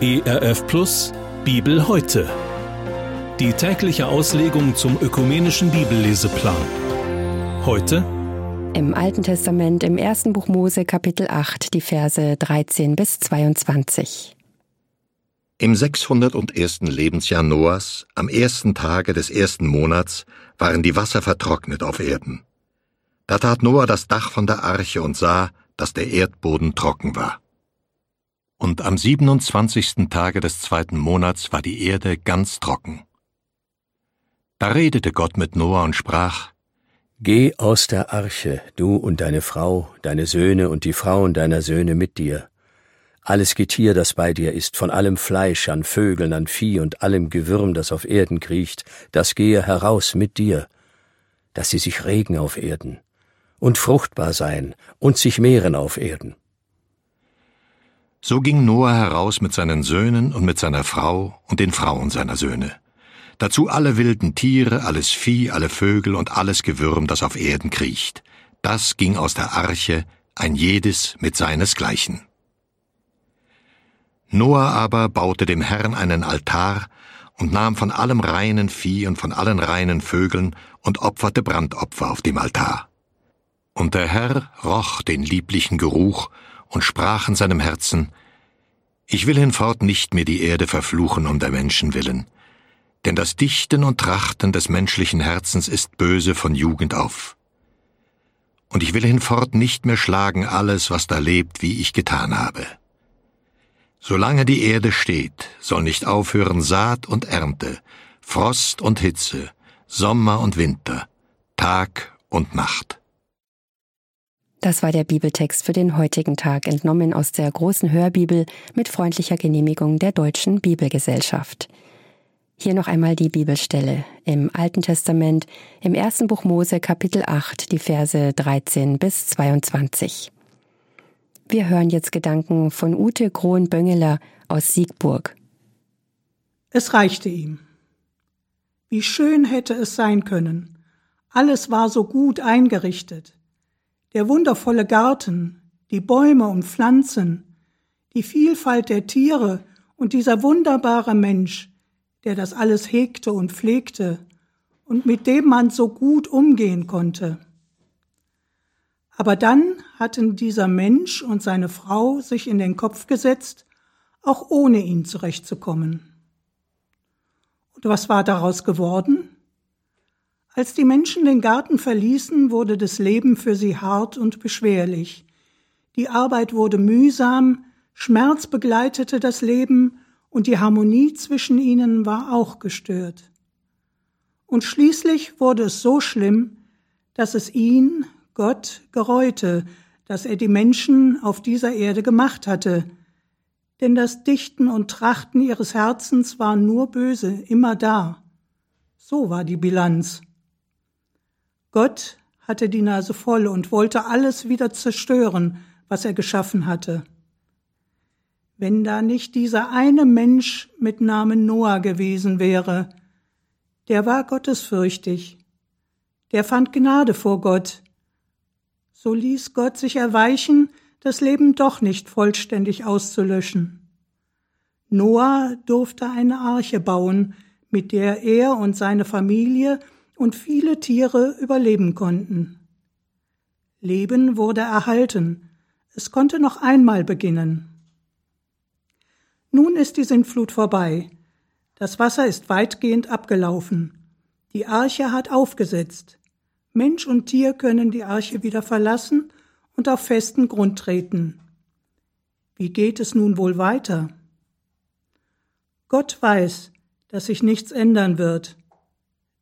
ERF Plus Bibel heute. Die tägliche Auslegung zum ökumenischen Bibelleseplan. Heute im Alten Testament im ersten Buch Mose Kapitel 8 die Verse 13 bis 22. Im 601. Lebensjahr Noahs, am ersten Tage des ersten Monats, waren die Wasser vertrocknet auf Erden. Da tat Noah das Dach von der Arche und sah, dass der Erdboden trocken war. Und am 27. Tage des zweiten Monats war die Erde ganz trocken. Da redete Gott mit Noah und sprach, Geh aus der Arche, du und deine Frau, deine Söhne und die Frauen deiner Söhne mit dir, alles Getier, das bei dir ist, von allem Fleisch, an Vögeln, an Vieh und allem Gewürm, das auf Erden kriecht, das gehe heraus mit dir, dass sie sich regen auf Erden und fruchtbar sein und sich mehren auf Erden. So ging Noah heraus mit seinen Söhnen und mit seiner Frau und den Frauen seiner Söhne. Dazu alle wilden Tiere, alles Vieh, alle Vögel und alles Gewürm, das auf Erden kriecht. Das ging aus der Arche, ein jedes mit seinesgleichen. Noah aber baute dem Herrn einen Altar und nahm von allem reinen Vieh und von allen reinen Vögeln und opferte Brandopfer auf dem Altar. Und der Herr roch den lieblichen Geruch und sprach in seinem Herzen, Ich will hinfort nicht mehr die Erde verfluchen um der Menschen willen, denn das Dichten und Trachten des menschlichen Herzens ist böse von Jugend auf. Und ich will hinfort nicht mehr schlagen alles, was da lebt, wie ich getan habe. Solange die Erde steht, soll nicht aufhören Saat und Ernte, Frost und Hitze, Sommer und Winter, Tag und Nacht. Das war der Bibeltext für den heutigen Tag, entnommen aus der großen Hörbibel mit freundlicher Genehmigung der Deutschen Bibelgesellschaft. Hier noch einmal die Bibelstelle im Alten Testament, im ersten Buch Mose Kapitel 8, die Verse 13 bis 22. Wir hören jetzt Gedanken von Ute Krohn-Böngeler aus Siegburg. Es reichte ihm. Wie schön hätte es sein können. Alles war so gut eingerichtet. Der wundervolle Garten, die Bäume und Pflanzen, die Vielfalt der Tiere und dieser wunderbare Mensch, der das alles hegte und pflegte und mit dem man so gut umgehen konnte. Aber dann hatten dieser Mensch und seine Frau sich in den Kopf gesetzt, auch ohne ihn zurechtzukommen. Und was war daraus geworden? Als die Menschen den Garten verließen, wurde das Leben für sie hart und beschwerlich. Die Arbeit wurde mühsam, Schmerz begleitete das Leben und die Harmonie zwischen ihnen war auch gestört. Und schließlich wurde es so schlimm, dass es ihn, Gott gereute, dass er die Menschen auf dieser Erde gemacht hatte. Denn das Dichten und Trachten ihres Herzens war nur böse, immer da. So war die Bilanz. Gott hatte die Nase voll und wollte alles wieder zerstören, was er geschaffen hatte. Wenn da nicht dieser eine Mensch mit Namen Noah gewesen wäre, der war gottesfürchtig, der fand Gnade vor Gott, so ließ Gott sich erweichen, das Leben doch nicht vollständig auszulöschen. Noah durfte eine Arche bauen, mit der er und seine Familie und viele Tiere überleben konnten. Leben wurde erhalten, es konnte noch einmal beginnen. Nun ist die Sintflut vorbei, das Wasser ist weitgehend abgelaufen, die Arche hat aufgesetzt, Mensch und Tier können die Arche wieder verlassen und auf festen Grund treten. Wie geht es nun wohl weiter? Gott weiß, dass sich nichts ändern wird.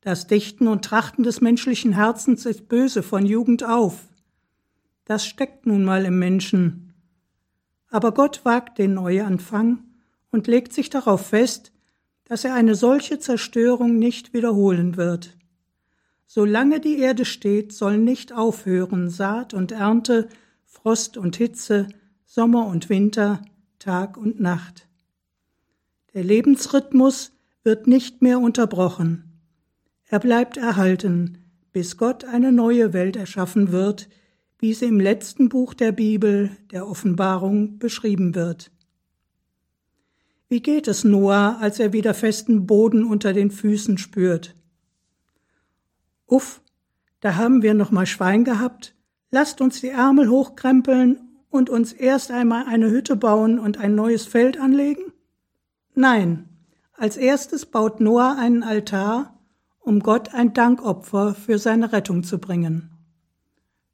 Das Dichten und Trachten des menschlichen Herzens ist böse von Jugend auf. Das steckt nun mal im Menschen. Aber Gott wagt den Neuanfang und legt sich darauf fest, dass er eine solche Zerstörung nicht wiederholen wird. Solange die Erde steht, soll nicht aufhören Saat und Ernte, Frost und Hitze, Sommer und Winter, Tag und Nacht. Der Lebensrhythmus wird nicht mehr unterbrochen. Er bleibt erhalten, bis Gott eine neue Welt erschaffen wird, wie sie im letzten Buch der Bibel, der Offenbarung, beschrieben wird. Wie geht es Noah, als er wieder festen Boden unter den Füßen spürt? Uff, da haben wir noch mal Schwein gehabt. Lasst uns die Ärmel hochkrempeln und uns erst einmal eine Hütte bauen und ein neues Feld anlegen? Nein, als erstes baut Noah einen Altar, um Gott ein Dankopfer für seine Rettung zu bringen.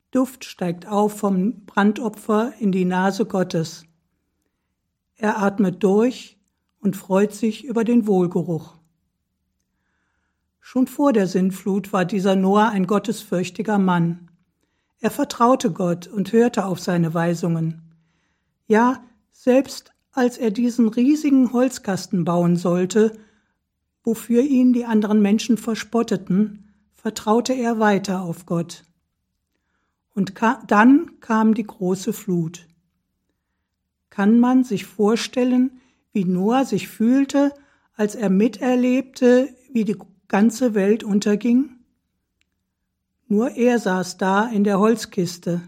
Duft steigt auf vom Brandopfer in die Nase Gottes. Er atmet durch und freut sich über den Wohlgeruch. Schon vor der Sintflut war dieser Noah ein gottesfürchtiger Mann. Er vertraute Gott und hörte auf seine Weisungen. Ja, selbst als er diesen riesigen Holzkasten bauen sollte, wofür ihn die anderen Menschen verspotteten, vertraute er weiter auf Gott. Und ka dann kam die große Flut. Kann man sich vorstellen, wie Noah sich fühlte, als er miterlebte, wie die ganze Welt unterging? Nur er saß da in der Holzkiste,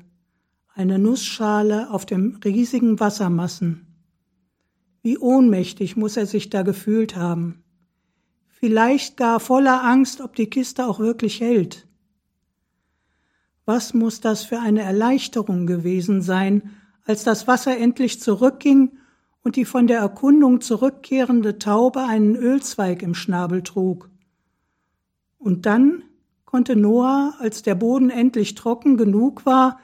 eine Nussschale auf dem riesigen Wassermassen. Wie ohnmächtig muss er sich da gefühlt haben. Vielleicht gar voller Angst, ob die Kiste auch wirklich hält. Was muss das für eine Erleichterung gewesen sein, als das Wasser endlich zurückging und die von der Erkundung zurückkehrende Taube einen Ölzweig im Schnabel trug. Und dann konnte Noah, als der Boden endlich trocken genug war,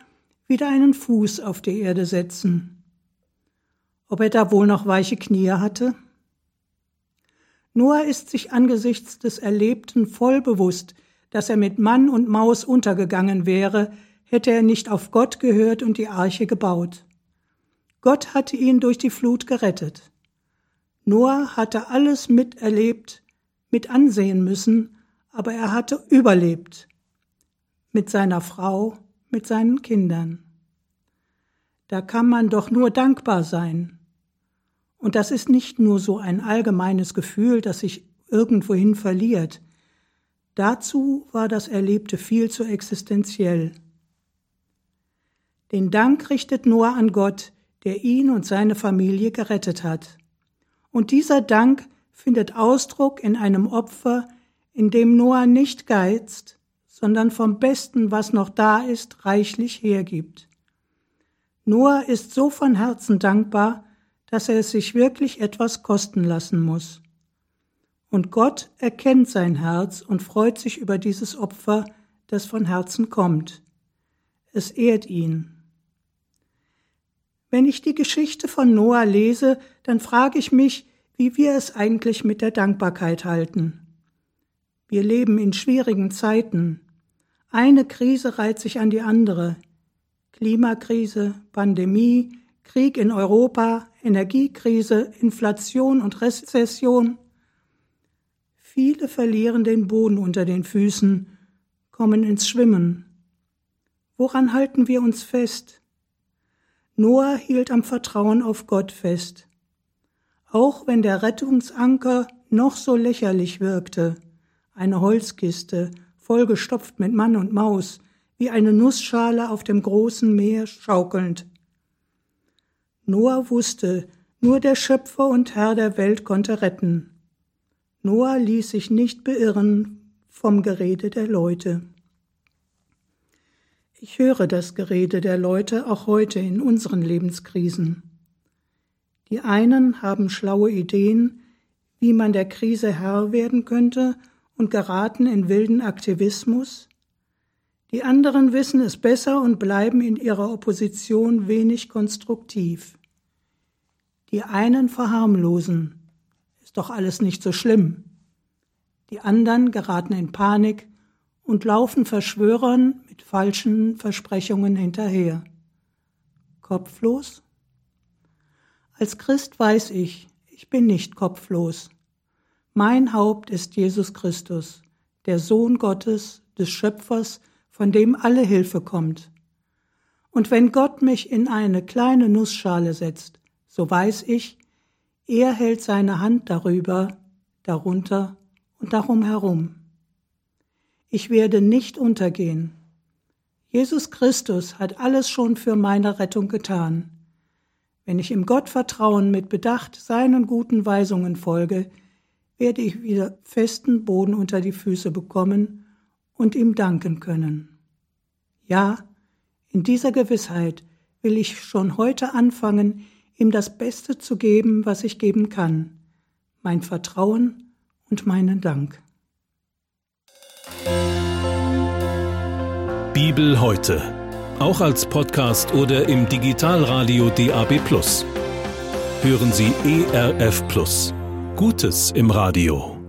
wieder einen Fuß auf die Erde setzen. Ob er da wohl noch weiche Knie hatte? Noah ist sich angesichts des Erlebten voll bewusst, dass er mit Mann und Maus untergegangen wäre, hätte er nicht auf Gott gehört und die Arche gebaut. Gott hatte ihn durch die Flut gerettet. Noah hatte alles miterlebt, mit ansehen müssen, aber er hatte überlebt mit seiner Frau, mit seinen Kindern. Da kann man doch nur dankbar sein. Und das ist nicht nur so ein allgemeines Gefühl, das sich irgendwohin verliert. Dazu war das Erlebte viel zu existenziell. Den Dank richtet Noah an Gott, der ihn und seine Familie gerettet hat. Und dieser Dank findet Ausdruck in einem Opfer, in dem Noah nicht geizt, sondern vom Besten, was noch da ist, reichlich hergibt. Noah ist so von Herzen dankbar, dass er es sich wirklich etwas kosten lassen muss. Und Gott erkennt sein Herz und freut sich über dieses Opfer, das von Herzen kommt. Es ehrt ihn. Wenn ich die Geschichte von Noah lese, dann frage ich mich, wie wir es eigentlich mit der Dankbarkeit halten. Wir leben in schwierigen Zeiten. Eine Krise reiht sich an die andere. Klimakrise, Pandemie, Krieg in Europa, Energiekrise, Inflation und Rezession. Viele verlieren den Boden unter den Füßen, kommen ins Schwimmen. Woran halten wir uns fest? Noah hielt am Vertrauen auf Gott fest. Auch wenn der Rettungsanker noch so lächerlich wirkte, eine Holzkiste, vollgestopft mit Mann und Maus, wie eine Nussschale auf dem großen Meer schaukelnd. Noah wusste, nur der Schöpfer und Herr der Welt konnte retten. Noah ließ sich nicht beirren vom Gerede der Leute. Ich höre das Gerede der Leute auch heute in unseren Lebenskrisen. Die einen haben schlaue Ideen, wie man der Krise Herr werden könnte und geraten in wilden Aktivismus, die anderen wissen es besser und bleiben in ihrer Opposition wenig konstruktiv. Die einen verharmlosen, ist doch alles nicht so schlimm. Die anderen geraten in Panik und laufen Verschwörern mit falschen Versprechungen hinterher. Kopflos? Als Christ weiß ich, ich bin nicht kopflos. Mein Haupt ist Jesus Christus, der Sohn Gottes, des Schöpfers, von dem alle Hilfe kommt. Und wenn Gott mich in eine kleine Nussschale setzt, so weiß ich, er hält seine Hand darüber, darunter und darum herum. Ich werde nicht untergehen. Jesus Christus hat alles schon für meine Rettung getan. Wenn ich im Gottvertrauen mit Bedacht seinen guten Weisungen folge, werde ich wieder festen Boden unter die Füße bekommen und ihm danken können. Ja, in dieser Gewissheit will ich schon heute anfangen, ihm das Beste zu geben, was ich geben kann, mein Vertrauen und meinen Dank. Bibel heute. Auch als Podcast oder im Digitalradio DAB. Hören Sie ERF Gutes im Radio.